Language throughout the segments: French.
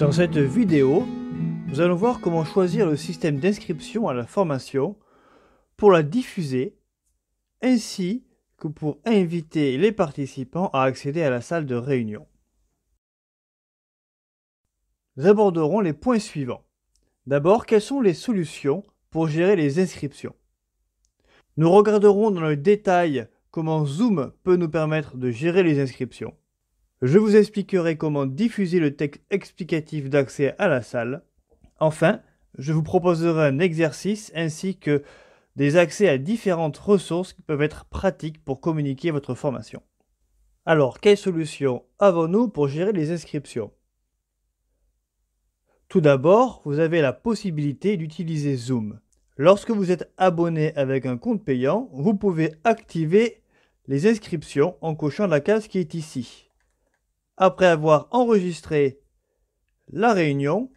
Dans cette vidéo, nous allons voir comment choisir le système d'inscription à la formation pour la diffuser ainsi que pour inviter les participants à accéder à la salle de réunion. Nous aborderons les points suivants. D'abord, quelles sont les solutions pour gérer les inscriptions? Nous regarderons dans le détail comment Zoom peut nous permettre de gérer les inscriptions. Je vous expliquerai comment diffuser le texte explicatif d'accès à la salle. Enfin, je vous proposerai un exercice ainsi que des accès à différentes ressources qui peuvent être pratiques pour communiquer votre formation. Alors, quelles solutions avons-nous pour gérer les inscriptions? Tout d'abord, vous avez la possibilité d'utiliser Zoom. Lorsque vous êtes abonné avec un compte payant, vous pouvez activer les inscriptions en cochant la case qui est ici. Après avoir enregistré la réunion,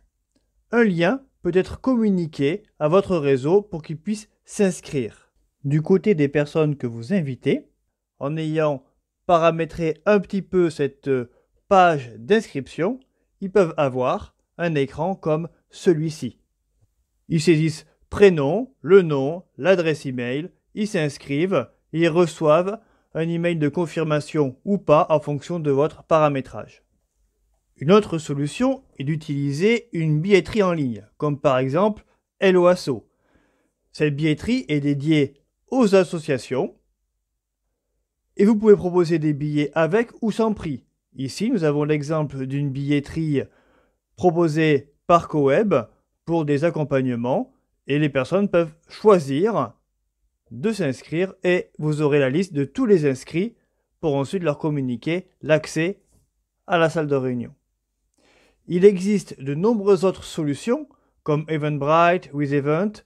un lien peut être communiqué à votre réseau pour qu'il puisse s'inscrire. Du côté des personnes que vous invitez, en ayant paramétré un petit peu cette page d'inscription, ils peuvent avoir un écran comme celui-ci. Ils saisissent prénom, le nom, l'adresse email, ils s'inscrivent, ils reçoivent un email de confirmation ou pas en fonction de votre paramétrage. Une autre solution est d'utiliser une billetterie en ligne, comme par exemple Helloasso. Cette billetterie est dédiée aux associations et vous pouvez proposer des billets avec ou sans prix. Ici, nous avons l'exemple d'une billetterie proposée par CoWeb pour des accompagnements et les personnes peuvent choisir de s'inscrire et vous aurez la liste de tous les inscrits pour ensuite leur communiquer l'accès à la salle de réunion. Il existe de nombreuses autres solutions comme Eventbrite, WithEvent.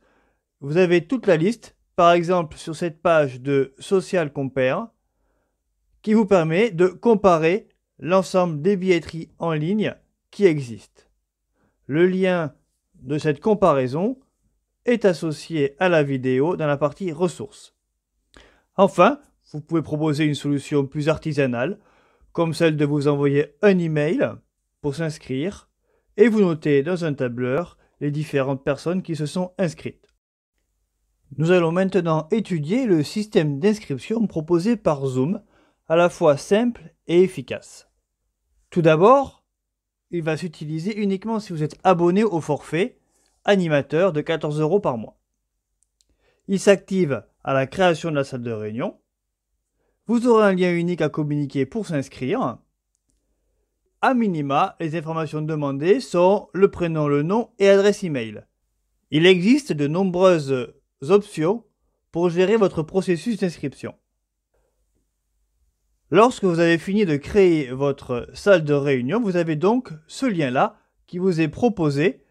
Vous avez toute la liste, par exemple sur cette page de Social Compare, qui vous permet de comparer l'ensemble des billetteries en ligne qui existent. Le lien de cette comparaison est associé à la vidéo dans la partie ressources. Enfin, vous pouvez proposer une solution plus artisanale, comme celle de vous envoyer un email pour s'inscrire et vous notez dans un tableur les différentes personnes qui se sont inscrites. Nous allons maintenant étudier le système d'inscription proposé par Zoom, à la fois simple et efficace. Tout d'abord, il va s'utiliser uniquement si vous êtes abonné au forfait animateur de 14 euros par mois. Il s'active à la création de la salle de réunion. Vous aurez un lien unique à communiquer pour s'inscrire. A minima, les informations demandées sont le prénom, le nom et adresse email. Il existe de nombreuses options pour gérer votre processus d'inscription. Lorsque vous avez fini de créer votre salle de réunion, vous avez donc ce lien-là qui vous est proposé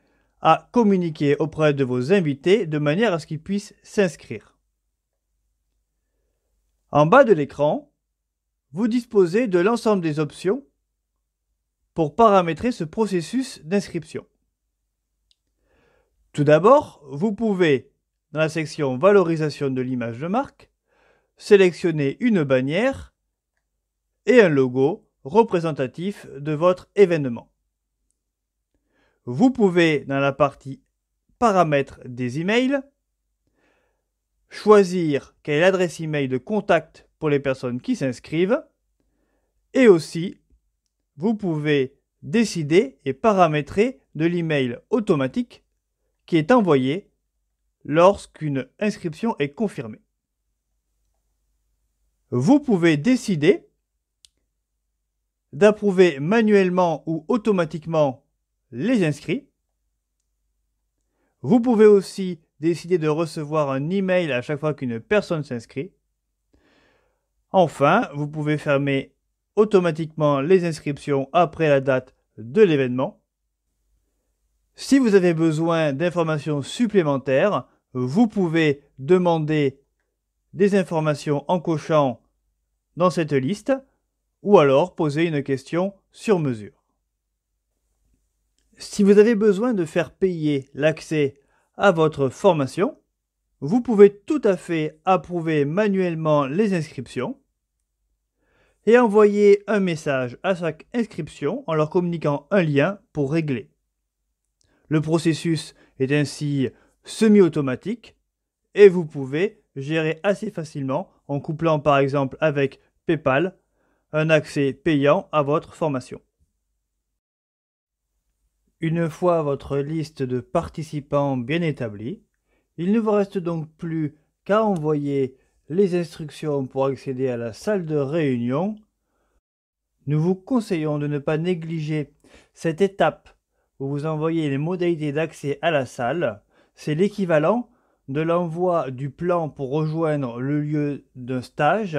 à communiquer auprès de vos invités de manière à ce qu'ils puissent s'inscrire. En bas de l'écran, vous disposez de l'ensemble des options pour paramétrer ce processus d'inscription. Tout d'abord, vous pouvez, dans la section Valorisation de l'image de marque, sélectionner une bannière et un logo représentatif de votre événement. Vous pouvez, dans la partie paramètres des emails, choisir quelle est l'adresse email de contact pour les personnes qui s'inscrivent et aussi vous pouvez décider et paramétrer de l'email automatique qui est envoyé lorsqu'une inscription est confirmée. Vous pouvez décider d'approuver manuellement ou automatiquement les inscrits. Vous pouvez aussi décider de recevoir un email à chaque fois qu'une personne s'inscrit. Enfin, vous pouvez fermer automatiquement les inscriptions après la date de l'événement. Si vous avez besoin d'informations supplémentaires, vous pouvez demander des informations en cochant dans cette liste ou alors poser une question sur mesure. Si vous avez besoin de faire payer l'accès à votre formation, vous pouvez tout à fait approuver manuellement les inscriptions et envoyer un message à chaque inscription en leur communiquant un lien pour régler. Le processus est ainsi semi-automatique et vous pouvez gérer assez facilement en couplant par exemple avec PayPal un accès payant à votre formation. Une fois votre liste de participants bien établie, il ne vous reste donc plus qu'à envoyer les instructions pour accéder à la salle de réunion. Nous vous conseillons de ne pas négliger cette étape où vous envoyez les modalités d'accès à la salle. C'est l'équivalent de l'envoi du plan pour rejoindre le lieu d'un stage,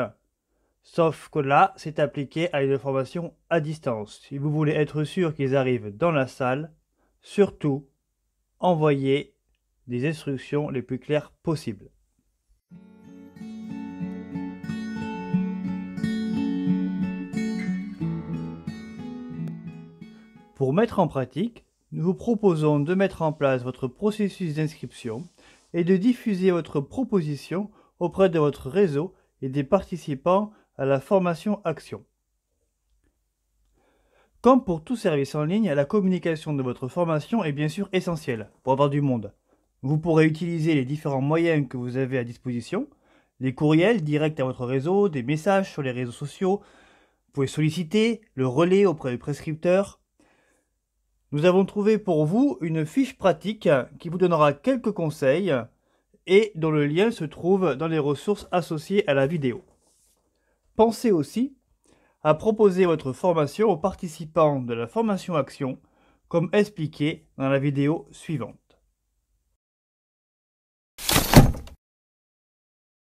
sauf que là, c'est appliqué à une formation à distance. Si vous voulez être sûr qu'ils arrivent dans la salle, surtout, envoyez des instructions les plus claires possibles. Pour mettre en pratique, nous vous proposons de mettre en place votre processus d'inscription et de diffuser votre proposition auprès de votre réseau et des participants à la formation Action. Comme pour tout service en ligne, la communication de votre formation est bien sûr essentielle pour avoir du monde. Vous pourrez utiliser les différents moyens que vous avez à disposition, les courriels directs à votre réseau, des messages sur les réseaux sociaux, vous pouvez solliciter le relais auprès du prescripteur. Nous avons trouvé pour vous une fiche pratique qui vous donnera quelques conseils et dont le lien se trouve dans les ressources associées à la vidéo. Pensez aussi à proposer votre formation aux participants de la formation Action, comme expliqué dans la vidéo suivante.